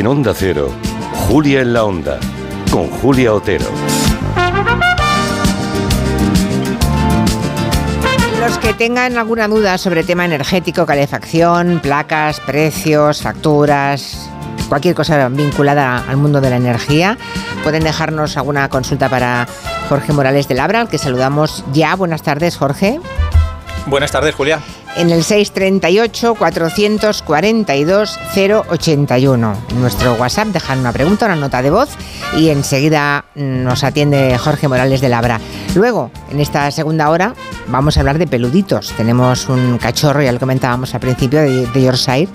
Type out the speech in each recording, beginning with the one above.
En Onda Cero, Julia en la Onda, con Julia Otero. Los que tengan alguna duda sobre tema energético, calefacción, placas, precios, facturas, cualquier cosa vinculada al mundo de la energía, pueden dejarnos alguna consulta para Jorge Morales de Labra, al que saludamos ya. Buenas tardes, Jorge. Buenas tardes, Julia. En el 638-442-081. En nuestro WhatsApp dejan una pregunta, una nota de voz y enseguida nos atiende Jorge Morales de Labra. Luego, en esta segunda hora, vamos a hablar de peluditos. Tenemos un cachorro, ya lo comentábamos al principio, de, de Yorkshire,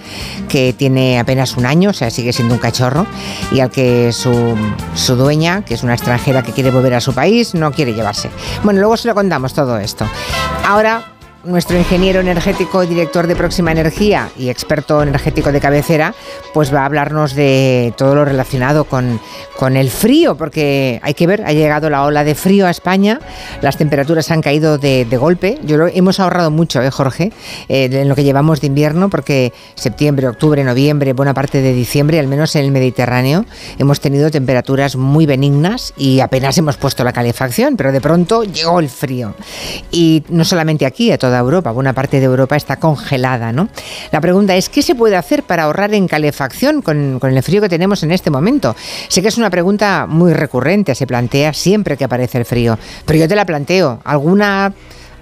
que tiene apenas un año, o sea, sigue siendo un cachorro, y al que su, su dueña, que es una extranjera que quiere volver a su país, no quiere llevarse. Bueno, luego se lo contamos todo esto. Ahora nuestro ingeniero energético, director de Próxima Energía y experto energético de cabecera, pues va a hablarnos de todo lo relacionado con, con el frío, porque hay que ver, ha llegado la ola de frío a España, las temperaturas han caído de, golpe. Yo lo, hemos ahorrado mucho, ¿eh, Jorge? Eh, en lo que llevamos de invierno, porque septiembre, octubre, noviembre, buena parte de diciembre, al menos en el Mediterráneo, hemos tenido temperaturas muy benignas y apenas hemos puesto la calefacción, pero de pronto llegó el frío. Y no solamente aquí, a toda Europa, buena parte de Europa está congelada, ¿no? La pregunta es, ¿qué se puede hacer para ahorrar en calefacción con, con el frío que tenemos en este momento? Sé que es una pregunta muy recurrente, se plantea siempre que aparece el frío, pero yo te la planteo, ¿alguna,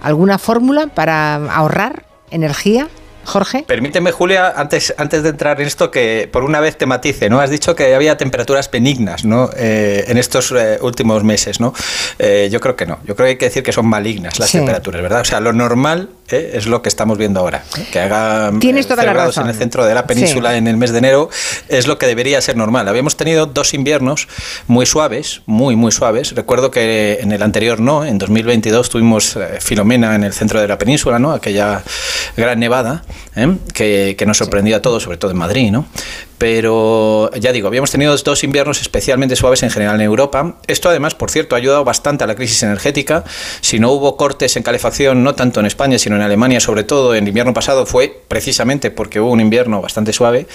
alguna fórmula para ahorrar energía? Jorge. Permíteme, Julia, antes, antes de entrar en esto, que por una vez te matice, ¿no? Has dicho que había temperaturas benignas, ¿no? Eh, en estos eh, últimos meses, ¿no? Eh, yo creo que no. Yo creo que hay que decir que son malignas las Sí. temperaturas, ¿verdad? O sea, lo normal ¿eh? es lo que estamos viendo ahora. Que haga Tienes toda la razón. en el centro de la península Sí. en el mes de enero es lo que debería ser normal. Habíamos tenido dos inviernos muy suaves, muy, muy suaves. Recuerdo que en el anterior no, en 2022 tuvimos Filomena en el centro de la península, ¿no? Aquella gran nevada ¿eh? que, nos sorprendió a todos, sobre todo en Madrid, ¿no? Pero ya digo, habíamos tenido dos inviernos especialmente suaves en general en Europa. Esto además, por cierto, ha ayudado bastante a la crisis energética. Si no hubo cortes en calefacción, no tanto en España, sino en Alemania, sobre todo en el invierno pasado, fue precisamente porque hubo un invierno bastante suave.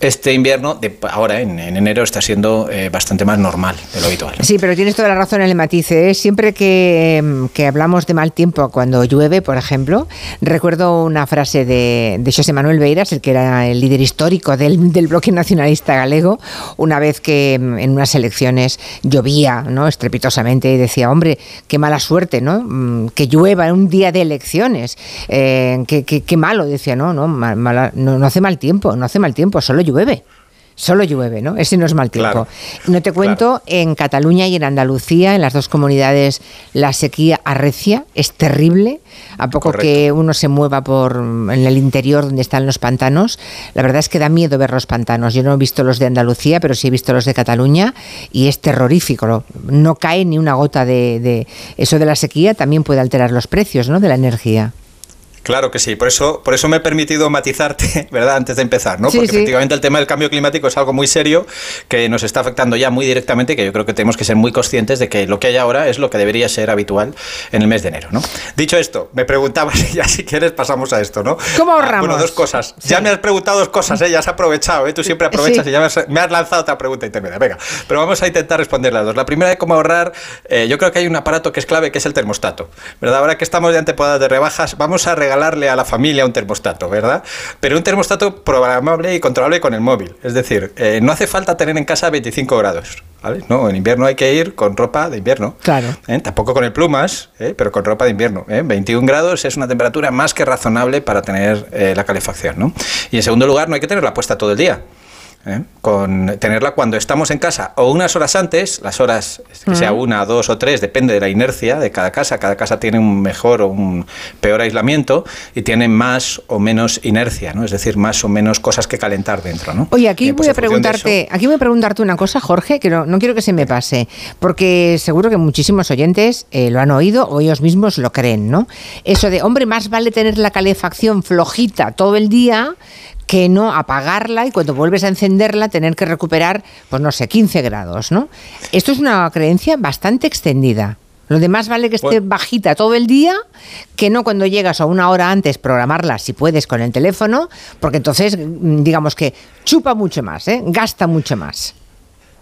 Este invierno, de ahora en, en enero, está siendo eh, bastante más normal de lo habitual. Sí, pero tienes toda la razón en el matiz. ¿eh? Siempre que, em, que hablamos de mal tiempo cuando llueve, por ejemplo, recuerdo una frase de, de José Manuel Beiras, el que era el líder histórico del, del bloque nacionalista galego, una vez que em, en unas elecciones llovía ¿no? estrepitosamente y decía, hombre, qué mala suerte, ¿no? Mm, Que llueva en un día de elecciones. Eh, qué, qué- qué malo, decía, no, no, ma- mala- no, no hace mal tiempo, no hace mal tiempo, solo llueve. Solo llueve, ¿no? Ese no es mal tiempo. Claro. No te cuento, en Cataluña y en Andalucía, en las dos comunidades, la sequía arrecia, es terrible. A poco Correcto. que uno se mueva por en el interior donde están los pantanos, la verdad es que da miedo ver los pantanos. Yo no he visto los de Andalucía, pero sí he visto los de Cataluña y es terrorífico. No- No cae ni una gota de, de- eso de la sequía también puede alterar los precios, ¿no? De la energía. Claro que sí, por eso, por eso me he permitido matizarte, ¿verdad? Antes de empezar, ¿no? Sí, Porque sí. efectivamente el tema del cambio climático es algo muy serio que nos está afectando ya muy directamente, que yo creo que tenemos que ser muy conscientes de que lo que hay ahora es lo que debería ser habitual en el mes de enero, ¿no? Dicho esto, me preguntabas, y ya si quieres pasamos a esto, ¿no? ¿Cómo Ah, ahorramos? bueno, dos cosas. Sí. Ya me has preguntado dos cosas, ¿eh? Ya has aprovechado, ¿eh? Tú siempre aprovechas y ya me has, me has lanzado otra pregunta intermedia. Venga, pero vamos a intentar responder las dos. La primera de cómo ahorrar, eh, yo creo que hay un aparato que es clave, que es el termostato, ¿verdad? Ahora que estamos de antepodadas de rebajas, vamos a regalarle a la familia un termostato, ¿verdad? Pero un termostato programable y controlable con el móvil. Es decir, eh, no hace falta tener en casa 25 grados, ¿vale? No, en invierno hay que ir con ropa de invierno. Claro. ¿eh? Tampoco con el plumas, ¿eh? pero con ropa de invierno. ¿eh? 21 grados es una temperatura más que razonable para tener eh, la calefacción. ¿no? Y en segundo lugar, no hay que tenerla puesta todo el día. ¿Eh? Con tenerla cuando estamos en casa o unas horas antes, las horas que sea una, dos o tres, depende de la inercia de cada casa. Cada casa tiene un mejor o un peor aislamiento y tiene más o menos inercia, ¿no? es decir, más o menos cosas que calentar dentro. ¿no? Oye, aquí pues voy a preguntarte, eso- aquí voy a preguntarte una cosa, Jorge, que no, no quiero que se me pase, porque seguro que muchísimos oyentes eh, lo han oído o ellos mismos lo creen, ¿no? Eso de, hombre, más vale tener la calefacción flojita todo el día que no apagarla y cuando vuelves a encenderla tener que recuperar, pues no sé, 15 grados, ¿no? Esto es una creencia bastante extendida. Lo demás vale que esté bajita todo el día, que no cuando llegas a una hora antes programarla, si puedes, con el teléfono, porque entonces, mm, digamos que chupa mucho más, ¿eh? gasta mucho más.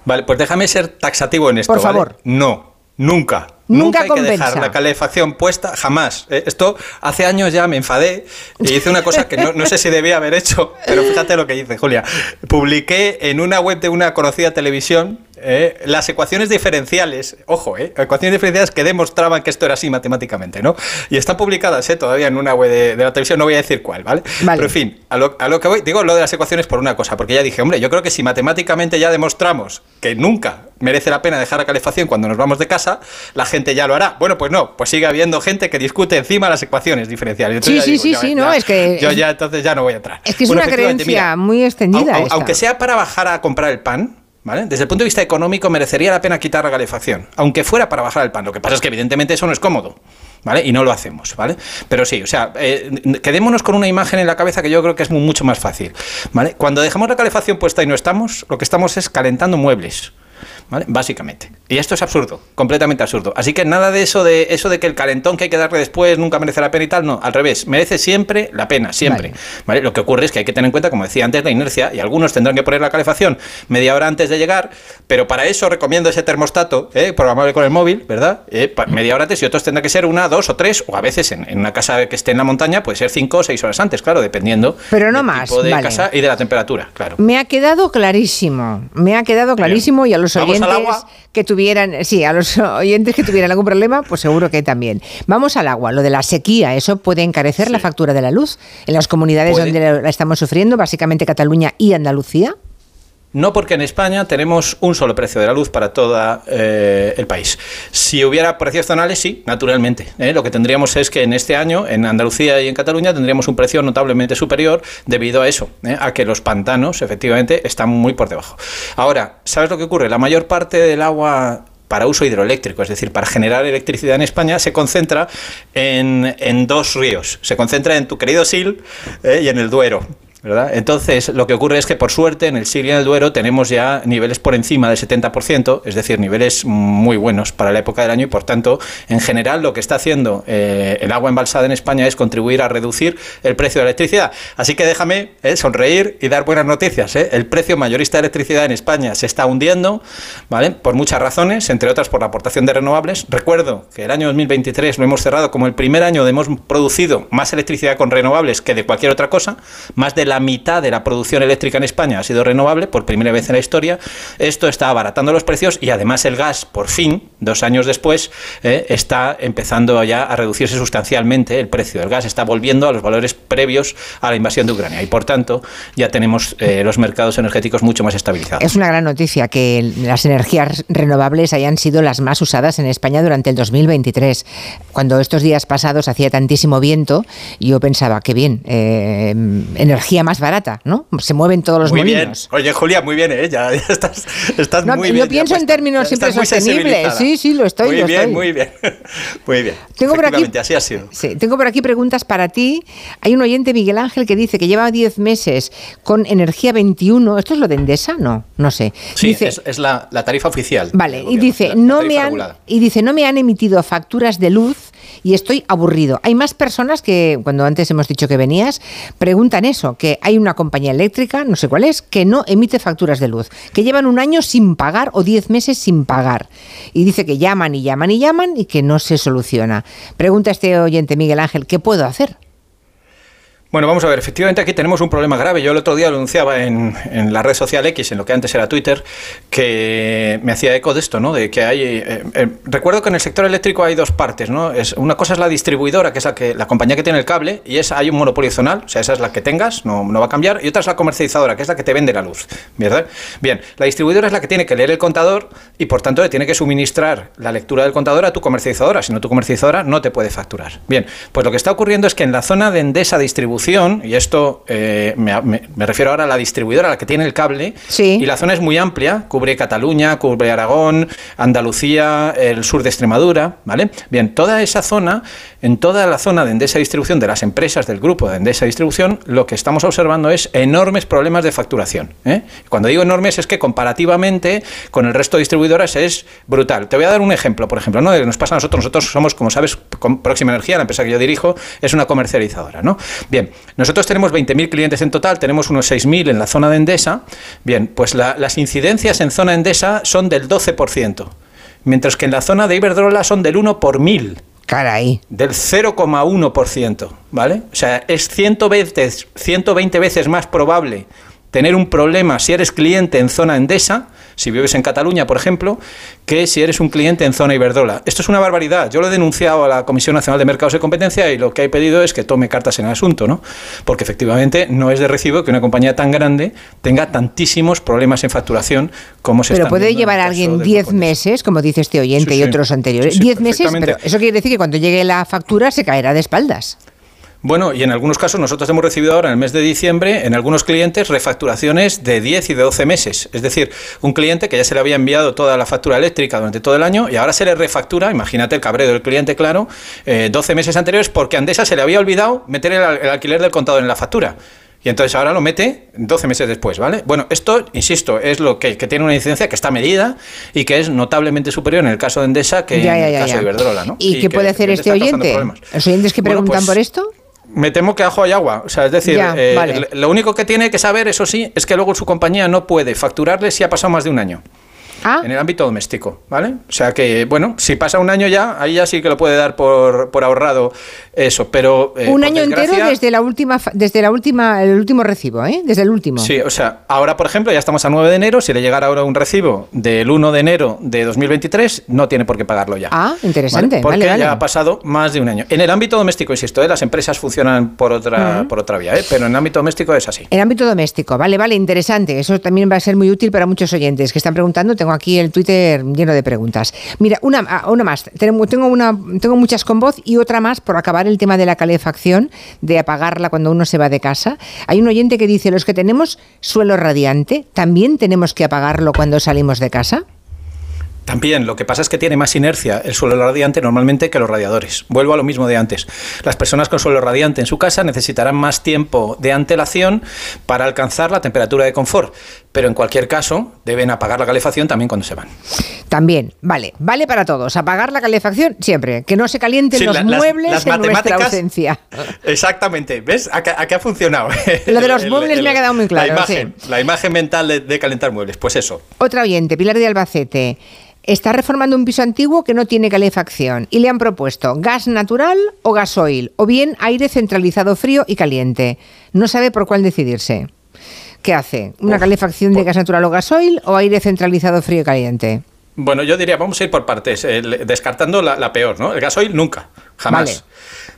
Vale, pues déjame ser taxativo en esto. Por favor. No, nunca. Nunca, hay que dejar la calefacción puesta, jamás. Eh, esto hace años ya me enfadé y hice una cosa que no, sé si debía haber hecho, pero fíjate lo que hice, Julia. Publiqué en una web de una conocida televisión eh, las ecuaciones diferenciales, ojo, eh, ecuaciones diferenciales que demostraban que esto era así matemáticamente, ¿no? Y están publicadas eh, todavía en una web de, la televisión, no voy a decir cuál, ¿vale? Pero en fin, a lo, a lo, que voy, digo lo de las ecuaciones por una cosa, porque ya dije, hombre, yo creo que si matemáticamente ya demostramos que nunca merece la pena dejar la calefacción cuando nos vamos de casa, la gente ya lo hará. Bueno, pues no, pues sigue habiendo gente que discute encima las ecuaciones diferenciales. sí, sí, sí, sí, no, es que... Yo ya entonces ya no voy a entrar. Es que es una creencia muy extendida. aunque sea para bajar a comprar el pan, desde el punto de vista económico merecería la pena quitar la calefacción, aunque fuera para bajar el pan. Lo que pasa es que evidentemente eso no es cómodo. ¿Vale? Y no lo hacemos, ¿vale? Pero sí, o sea, eh, quedémonos con una imagen en la cabeza que yo creo que es mucho más fácil, ¿vale? Cuando dejamos la calefacción puesta y no estamos, lo que estamos es calentando muebles. Básicamente. Y esto es absurdo, completamente absurdo. Así que nada de eso de eso de que el calentón que hay que darle después nunca merece la pena y tal, no, al revés, merece siempre la pena, siempre. Vale. Lo que ocurre es que hay que tener en cuenta, como decía antes, la inercia y algunos tendrán que poner la calefacción media hora antes de llegar, pero para eso recomiendo ese termostato, ¿eh? programable con el móvil, ¿verdad? Eh, media hora antes y otros tendrán que ser una, dos o tres, o a veces en, una casa que esté en la montaña puede ser cinco o seis horas antes, claro, dependiendo pero no más, tipo de casa y de la temperatura, claro. Me ha quedado clarísimo, me ha quedado clarísimo y a los oyentes que tuvieran, sí, a los oyentes que tuvieran algún problema, pues seguro que también. Vamos al agua, lo de la sequía, eso puede encarecer la factura de la luz en las comunidades donde la estamos sufriendo, básicamente Cataluña y Andalucía. No porque en España tenemos un solo precio de la luz para todo eh, el país. Si hubiera precios zonales, sí, naturalmente. ¿eh? Lo que tendríamos es que en este año, en Andalucía y en Cataluña, tendríamos un precio notablemente superior debido a eso, ¿eh? a que los pantanos, efectivamente, están muy por debajo. Ahora, ¿sabes lo que ocurre? La mayor parte del agua para uso hidroeléctrico, es decir, para generar electricidad en España, se concentra en, en dos ríos. Se concentra en tu querido Sil y en el Duero. Entonces, lo que ocurre es que, por suerte, en el Sil y en el Duero tenemos ya niveles por encima del 70%, es decir, niveles muy buenos para la época del año y, por tanto, en general, lo que está haciendo eh, el agua embalsada en España es contribuir a reducir el precio de la electricidad. Así que déjame eh, sonreír y dar buenas noticias. Eh. El precio mayorista de electricidad en España se está hundiendo, ¿vale? Por muchas razones, entre otras por la aportación de renovables. Recuerdo que el año 2023 lo hemos cerrado como el primer año donde hemos producido más electricidad con renovables que de cualquier otra cosa, más de la mitad de la producción eléctrica en España ha sido renovable por primera vez en la historia. Esto está abaratando los precios y además el gas, por fin, dos años después, eh, está empezando ya a reducirse sustancialmente el precio del gas. Está volviendo a los valores previos a la invasión de Ucrania y por tanto ya tenemos eh, los mercados energéticos mucho más estabilizados. Es una gran noticia que las energías renovables hayan sido las más usadas en España durante el 2023. Cuando estos días pasados hacía tantísimo viento, yo pensaba que bien, eh, energía más barata, ¿no? Se mueven todos los muy molinos. Bien. Oye, Julia, muy bien, ¿eh? Ya, estás, estás muy bien. Yo pienso en términos siempre sostenibles. Sí, sí, lo estoy. Muy bien, estoy. muy bien. Muy bien. Tengo por aquí, así ha sido. Sí, tengo por aquí preguntas para ti. Hay un oyente, Miguel Ángel, que dice que lleva 10 meses con energía 21. ¿Esto es lo de Endesa? No, no sé. Sí, dice, es, la, tarifa oficial. Vale, y dice, no me han, y dice, no me han emitido facturas de luz y estoy aburrido. Hay más personas que, cuando antes hemos dicho que venías, preguntan eso, que hay una compañía eléctrica, no sé cuál es, que no emite facturas de luz, que llevan un año sin pagar o diez meses sin pagar. Y dice que llaman y llaman y llaman y que no se soluciona. Pregunta este oyente Miguel Ángel, ¿qué puedo hacer? Bueno, vamos a ver, efectivamente aquí tenemos un problema grave. Yo el otro día anunciaba en, la red social X, en lo que antes era Twitter, que me hacía eco de esto, ¿no? De que hay. Eh, eh, recuerdo que en el sector eléctrico hay dos partes, ¿no? Es, una cosa es la distribuidora, que es la, que, la compañía que tiene el cable, y esa hay un monopolio zonal, o sea, esa es la que tengas, no, va a cambiar, y otra es la comercializadora, que es la que te vende la luz, ¿verdad? Bien, la distribuidora es la que tiene que leer el contador y por tanto le tiene que suministrar la lectura del contador a tu comercializadora, si no tu comercializadora no te puede facturar. Bien, pues lo que está ocurriendo es que en la zona de Endesa Distribución, distribución, y esto eh, me, me- me refiero ahora a la distribuidora, a la que tiene el cable, Sí. y la zona es muy amplia, cubre Cataluña, cubre Aragón, Andalucía, el sur de Extremadura, ¿vale? Bien, toda esa zona, en toda la zona de Endesa Distribución, de las empresas del grupo de Endesa Distribución, lo que estamos observando es enormes problemas de facturación. ¿eh? Cuando digo enormes es que comparativamente con el resto de distribuidoras es brutal. Te voy a dar un ejemplo, por ejemplo, ¿no? De lo que nos pasa a nosotros. Nosotros somos, como sabes, con Próxima Energía, la empresa que yo dirijo, es una comercializadora, ¿no? Bien, nosotros tenemos 20.000 clientes en total, tenemos unos 6.000 en la zona de Endesa. Bien, pues la- las incidencias en zona Endesa son del 12%, mientras que en la zona de Iberdrola son del 1 por 1000 Caray. del 0,1%, ¿vale? O sea, es 120, 120 veces más probable tener un problema si eres cliente en zona Endesa, si vives en Cataluña, por ejemplo, que si eres un cliente en zona Iberdrola. Esto es una barbaridad. Yo lo he denunciado a la Comisión Nacional de Mercados de Competencia y lo que he pedido es que tome cartas en el asunto, ¿no? Porque efectivamente no es de recibo que una compañía tan grande tenga tantísimos problemas en facturación como se Pero puede llevar a alguien del 10 grupo Endesa. meses, como dice este oyente Sí, y otros anteriores. Sí, sí, 10 meses, pero eso quiere decir que cuando llegue la factura se caerá de espaldas. Bueno, y en algunos casos nosotros hemos recibido ahora en el mes de diciembre, en algunos clientes, refacturaciones de 10 y de 12 meses. Es decir, un cliente que ya se le había enviado toda la factura eléctrica durante todo el año y ahora se le refactura, imagínate el cabreo del cliente, claro, eh, 12 meses anteriores porque Andesa se le había olvidado meter el, al- el alquiler del contador en la factura. Y entonces ahora lo mete 12 meses después, ¿vale? Bueno, esto, insisto, es lo que, que tiene una incidencia que está medida y que es notablemente superior en el caso de Endesa que Ya, en ya, el ya, caso de Iberdrola, ¿no? ¿Y, qué puede hacer este oyente? Los oyentes que Bueno, preguntan pues, por esto. Me temo que ajo hay agua. O sea, es decir, Ya, eh, vale. lo único que tiene que saber, eso sí, es que luego su compañía no puede facturarle si ha pasado más de un año. Ah, En el ámbito doméstico, ¿vale? O sea que, bueno, si pasa un año ya, ahí ya sí que lo puede dar por, por ahorrado eso, pero... eh, un año entero desde la última, desde la última, el último recibo, ¿eh? Desde el último. Sí, o sea, ahora, por ejemplo, ya estamos a 9 de enero, si le llegara ahora un recibo del 1 de enero de 2023, no tiene por qué pagarlo ya. Ah, interesante. Porque Vale, vale. ya ha pasado más de un año. En el ámbito doméstico, insisto, ¿eh? las empresas funcionan por otra, por otra vía, ¿eh? pero en el ámbito doméstico es así. En ámbito doméstico, vale, vale, interesante. Eso también va a ser muy útil para muchos oyentes que están preguntando. Tengo aquí el Twitter lleno de preguntas. Mira, una, ah, una más. Una, tengo muchas con voz y otra más por acabar el tema de la calefacción, de apagarla cuando uno se va de casa. Hay un oyente que dice, los que tenemos suelo radiante, ¿también tenemos que apagarlo cuando salimos de casa? También, lo que pasa es que tiene más inercia el suelo radiante normalmente que los radiadores. Vuelvo a lo mismo de antes. Las personas con suelo radiante en su casa necesitarán más tiempo de antelación para alcanzar la temperatura de confort, pero en cualquier caso deben apagar la calefacción también cuando se van. También, vale, vale para todos. Apagar la calefacción siempre, que no se calienten Sí, los la- las- muebles las en nuestra ausencia. Exactamente, ¿ves? ¿A qué, a qué ha funcionado? Lo de los muebles me ha quedado muy claro, La imagen, sí. la imagen mental de, de calentar muebles, pues eso. Otra oyente, Pilar de Albacete, está reformando un piso antiguo que no tiene calefacción y le han propuesto gas natural o gasoil, o bien aire centralizado frío y caliente. No sabe por cuál decidirse. ¿Qué hace? ¿Una Uf, calefacción de gas natural o gasoil o aire centralizado frío y caliente? Bueno, yo diría, vamos a ir por partes, el- descartando la, la peor, ¿no? El gasoil nunca, jamás. Vale.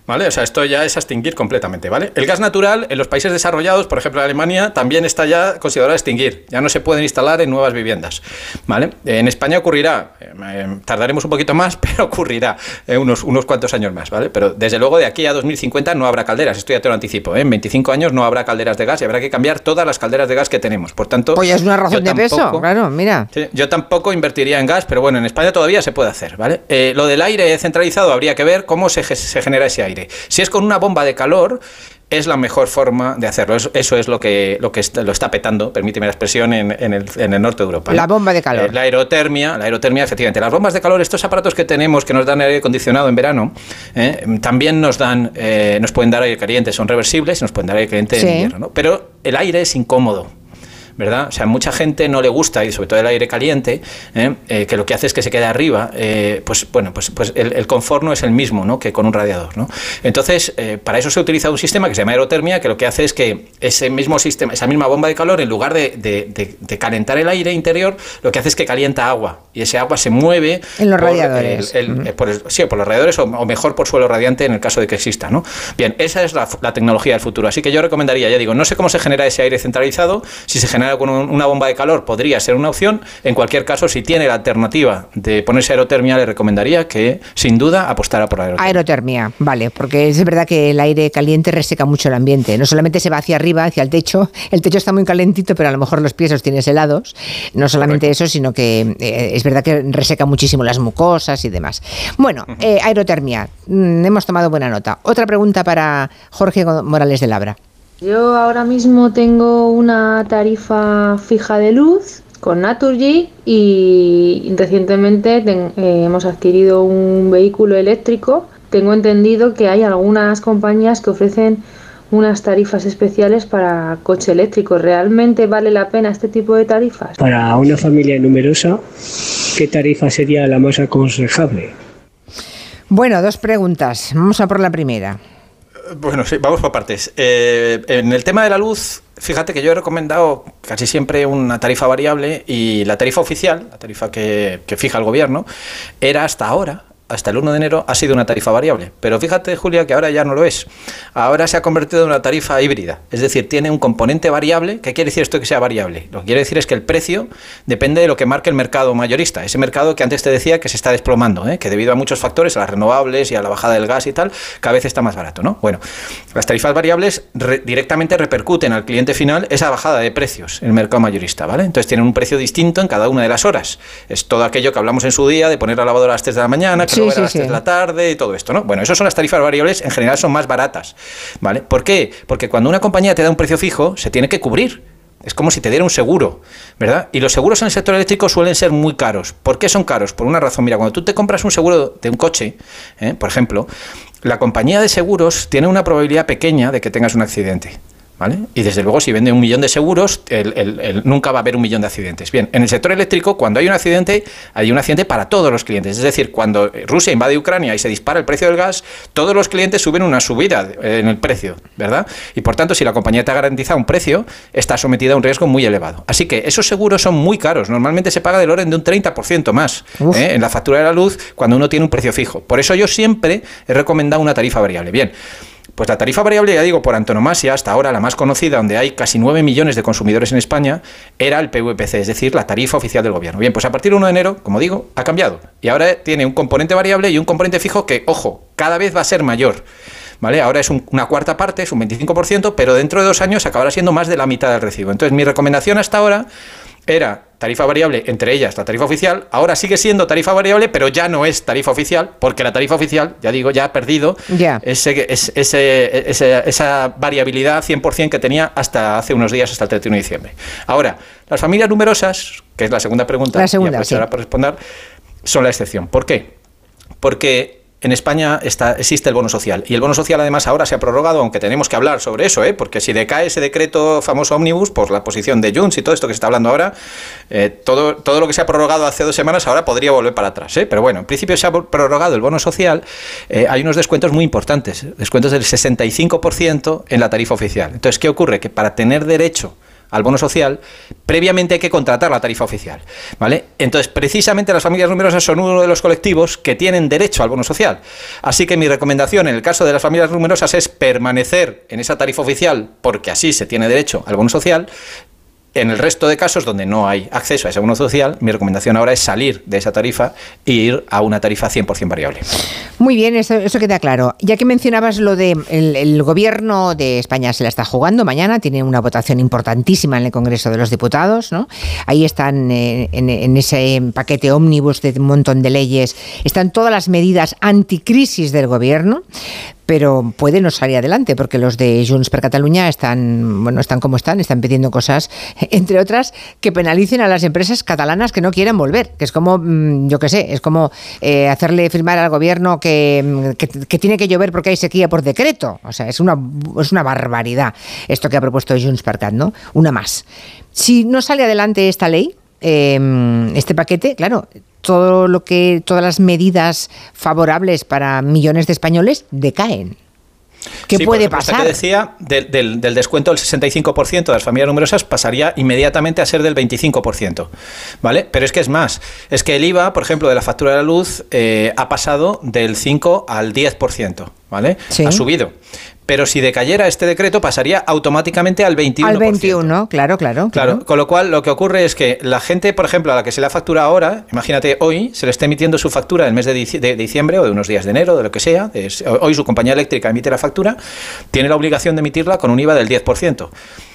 Vale. O sea, esto ya es a extinguir completamente, ¿vale? El gas natural en los países desarrollados, por ejemplo en Alemania, también está ya considerado extinguir. Ya no se pueden instalar en nuevas viviendas, ¿vale? En España ocurrirá, eh, eh, tardaremos un poquito más, pero ocurrirá eh, unos, unos cuantos años más, ¿vale? Pero desde luego de aquí a 2050 no habrá calderas, esto ya te lo anticipo, ¿eh? En 25 años no habrá calderas de gas y habrá que cambiar todas las calderas de gas que tenemos. Por tanto, Pues ya es una razón de peso, claro, mira. Sí, yo tampoco invertiría en gas, pero bueno, en España todavía se puede hacer, ¿vale? Lo del aire centralizado habría que ver cómo se, se genera ese aire. Si es con una bomba de calor, es la mejor forma de hacerlo. Eso, es lo que, lo que está, lo está petando, permíteme la expresión, en, en el, en el norte de Europa. ¿no? La bomba de calor. Eh, la aerotermia, la aerotermia, efectivamente. Las bombas de calor, estos aparatos que tenemos que nos dan aire acondicionado en verano, eh, también nos dan, eh, nos pueden dar aire caliente, son reversibles y nos pueden dar aire caliente Sí. en invierno, ¿no? Pero el aire es incómodo. ¿Verdad? O sea, mucha gente no le gusta, y sobre todo el aire caliente, ¿eh? Eh, que lo que hace es que se quede arriba, eh, pues bueno, pues, pues el, el confort no es el mismo ¿no? que con un radiador, ¿no? Entonces, para eso se utiliza un sistema que se llama aerotermia, que lo que hace es que ese mismo sistema, esa misma bomba de calor, en lugar de, de- de- de calentar el aire interior, lo que hace es que calienta agua, y ese agua se mueve En los por radiadores. el- el- por el- sí, por los radiadores o, o mejor por suelo radiante en el caso de que exista, ¿no? Bien, esa es la, la tecnología del futuro. Así que yo recomendaría, ya digo, no sé cómo se genera ese aire centralizado, si se genera con una bomba de calor podría ser una opción. En cualquier caso, si tiene la alternativa de ponerse aerotermia, le recomendaría que, sin duda, apostara por la aerotermia. Aerotermia, vale, porque es verdad que el aire caliente reseca mucho el ambiente. No solamente se va hacia arriba, hacia el techo, el techo está muy calentito, pero a lo mejor los pies los tienes helados. No solamente eso, sino que eh, es verdad que reseca muchísimo las mucosas y demás. Bueno, eh, aerotermia, mm, hemos tomado buena nota. Otra pregunta para Jorge Morales de Labra. Yo ahora mismo tengo una tarifa fija de luz con Naturgy y recientemente eh, hemos adquirido un vehículo eléctrico. Tengo entendido que hay algunas compañías que ofrecen unas tarifas especiales para coche eléctrico. ¿Realmente vale la pena este tipo de tarifas? Para una familia numerosa, ¿qué tarifa sería la más aconsejable? Bueno, dos preguntas. Vamos a por la primera. Bueno, sí, vamos por partes. Eh, en el tema de la luz, fíjate que yo he recomendado casi siempre una tarifa variable y la tarifa oficial, la tarifa que, que fija el gobierno, era hasta ahora, hasta el 1 de enero ha sido una tarifa variable. Pero fíjate, Julia, que ahora ya no lo es. Ahora se ha convertido en una tarifa híbrida. Es decir, tiene un componente variable. ¿Qué quiere decir esto que sea variable? Lo que quiere decir es que el precio depende de lo que marque el mercado mayorista. Ese mercado que antes te decía que se está desplomando, ¿eh? que debido a muchos factores, a las renovables y a la bajada del gas y tal, cada vez está más barato. ¿no? Bueno, las tarifas variables directamente repercuten al cliente final esa bajada de precios en el mercado mayorista. ¿vale? Entonces tienen un precio distinto en cada una de las horas. Es todo aquello que hablamos en su día de poner la lavadora a las 3 de la mañana, sí, a las de la tarde y todo esto, ¿no? Bueno, eso son las tarifas variables, en general son más baratas, ¿vale? ¿Por qué? Porque cuando una compañía te da un precio fijo, se tiene que cubrir. Es como si te diera un seguro, ¿verdad? Y los seguros en el sector eléctrico suelen ser muy caros. ¿Por qué son caros? Por una razón. Mira, cuando tú te compras un seguro de un coche, ¿eh? por ejemplo, la compañía de seguros tiene una probabilidad pequeña de que tengas un accidente. Y desde luego, si vende un millón de seguros, nunca va a haber un millón de accidentes. Bien, en el sector eléctrico, cuando hay un accidente, hay un accidente para todos los clientes. Es decir, cuando Rusia invade Ucrania y se dispara el precio del gas, todos los clientes suben una subida en el precio, ¿verdad? Y por tanto, si la compañía te ha garantizado un precio, está sometida a un riesgo muy elevado. Así que esos seguros son muy caros. Normalmente se paga del orden de un 30% más ¿eh? en la factura de la luz cuando uno tiene un precio fijo. Por eso yo siempre he recomendado una tarifa variable. Bien. Pues la tarifa variable, ya digo, por antonomasia, hasta ahora la más conocida, donde hay casi 9 millones de consumidores en España, era el PVPC, es decir, la tarifa oficial del gobierno. Bien, pues a partir del 1 de enero, como digo, ha cambiado. Y ahora tiene un componente variable y un componente fijo que, ojo, cada vez va a ser mayor. ¿Vale? Ahora es una cuarta parte, es un 25%, pero dentro de dos años acabará siendo más de la mitad del recibo. Entonces, mi recomendación hasta ahora era tarifa variable, entre ellas la tarifa oficial, ahora sigue siendo tarifa variable, pero ya no es tarifa oficial, porque la tarifa oficial, ya digo, ya ha perdido Ese, esa variabilidad 100% que tenía hasta hace unos días, hasta el 31 de diciembre. Ahora, las familias numerosas, que es la segunda pregunta, la segunda, y por responder, son la excepción. ¿Por qué? Porque en España está, existe el bono social. Y el bono social además ahora se ha prorrogado, aunque tenemos que hablar sobre eso, ¿eh? porque si decae ese decreto famoso ómnibus, por la posición de Junts y todo esto que se está hablando ahora, eh, todo, todo lo que se ha prorrogado hace dos semanas ahora podría volver para atrás. ¿eh? Pero bueno, en principio se ha prorrogado el bono social, eh, hay unos descuentos muy importantes, descuentos del 65% en la tarifa oficial. Entonces, ¿qué ocurre? Que para tener derecho al bono social, previamente hay que contratar la tarifa oficial. ¿vale? Entonces, precisamente las familias numerosas son uno de los colectivos que tienen derecho al bono social. Así que mi recomendación en el caso de las familias numerosas es permanecer en esa tarifa oficial, porque así se tiene derecho al bono social, en el resto de casos donde no hay acceso a ese bono social, mi recomendación ahora es salir de esa tarifa e ir a una tarifa 100% variable. Muy bien, eso, queda claro. Ya que mencionabas lo de el, gobierno de España se la está jugando mañana, tiene una votación importantísima en el Congreso de los Diputados, ¿no? Ahí están eh, en, en, ese paquete ómnibus de un montón de leyes, están todas las medidas anticrisis del gobierno pero puede no salir adelante porque los de Junts per Cataluña están, bueno, están como están, están pidiendo cosas, entre otras, que penalicen a las empresas catalanas que no quieren volver, que es como, mm, yo qué sé, es como eh, hacerle firmar al gobierno que, que, tiene que llover porque hay sequía por decreto. O sea, es una, es una barbaridad esto que ha propuesto Junts per Cat, ¿no? Una más. Si no sale adelante esta ley, em, este paquete, claro, todo lo que, todas las medidas favorables para millones de españoles decaen. ¿Qué puede pasar? Que decía, del, descuento del 65% de las familias numerosas pasaría inmediatamente a ser del 25%. ¿Vale? Pero es que es más. Es que el IVA, por ejemplo, de la factura de la luz eh, ha pasado del 5 al 10%. ¿Vale? Ha subido. Pero si decayera este decreto pasaría automáticamente al 21%. Al 21, claro, claro, claro. con lo cual lo que ocurre es que la gente, por ejemplo, a la que se le factura ahora, imagínate hoy, se le está emitiendo su factura el mes de, diciembre o de unos días de enero, de lo que sea, hoy su compañía eléctrica emite la factura, tiene la obligación de emitirla con un IVA del 10%.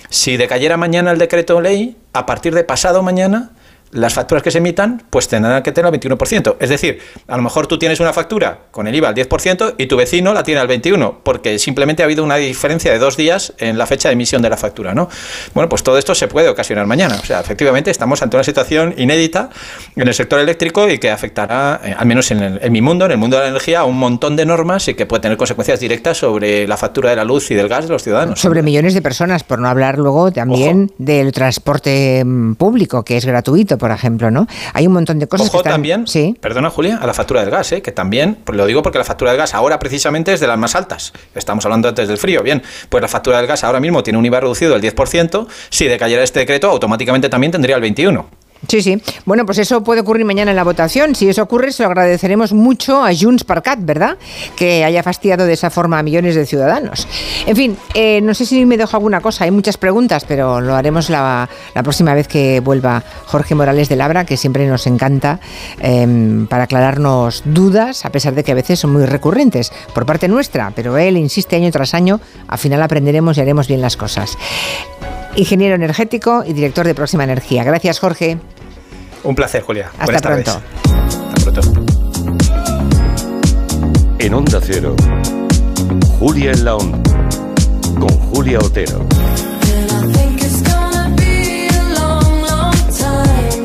Si decayera mañana el decreto ley, a partir de pasado mañana las facturas que se emitan pues tendrán que tener el 21%. Es decir, a lo mejor tú tienes una factura con el IVA al 10% y tu vecino la tiene al 21%, porque simplemente ha habido una diferencia de dos días en la fecha de emisión de la factura. ¿no? Bueno, pues todo esto se puede ocasionar mañana. O sea, efectivamente estamos ante una situación inédita en el sector eléctrico y que afectará, eh, al menos en, en, mi mundo, en el mundo de la energía, a un montón de normas y que puede tener consecuencias directas sobre la factura de la luz y del gas de los ciudadanos. Sobre millones de personas, por no hablar luego también del transporte mm, público, que es gratuito por ejemplo, ¿no? Hay un montón de cosas Ojo que están... también, ¿Sí? perdona Julia, a la factura del gas, ¿eh? que también, pues lo digo porque la factura del gas ahora precisamente es de las más altas. Estamos hablando antes del frío. Bien, pues la factura del gas ahora mismo tiene un IVA reducido del 10%. Si decayera este decreto, automáticamente también tendría el 21%. Sí, sí. Bueno, pues eso puede ocurrir mañana en la votación. Si eso ocurre, se lo agradeceremos mucho a Junts per Cat, ¿verdad? Que haya fastidiado de esa forma a millones de ciudadanos. En fin, eh, no sé si me dejo alguna cosa. Hay muchas preguntas, pero lo haremos la, próxima vez que vuelva Jorge Morales de Labra, que siempre nos encanta em, para aclararnos dudas, a pesar de que a veces son muy recurrentes por parte nuestra. Pero él insiste año tras año. Al final aprenderemos y haremos bien las cosas ingeniero energético y director de Próxima Energía. Gracias, Jorge. Un placer, Julia. Hasta pronto. Hasta pronto. En Onda Cero, Julia en la Onda, con Julia Otero.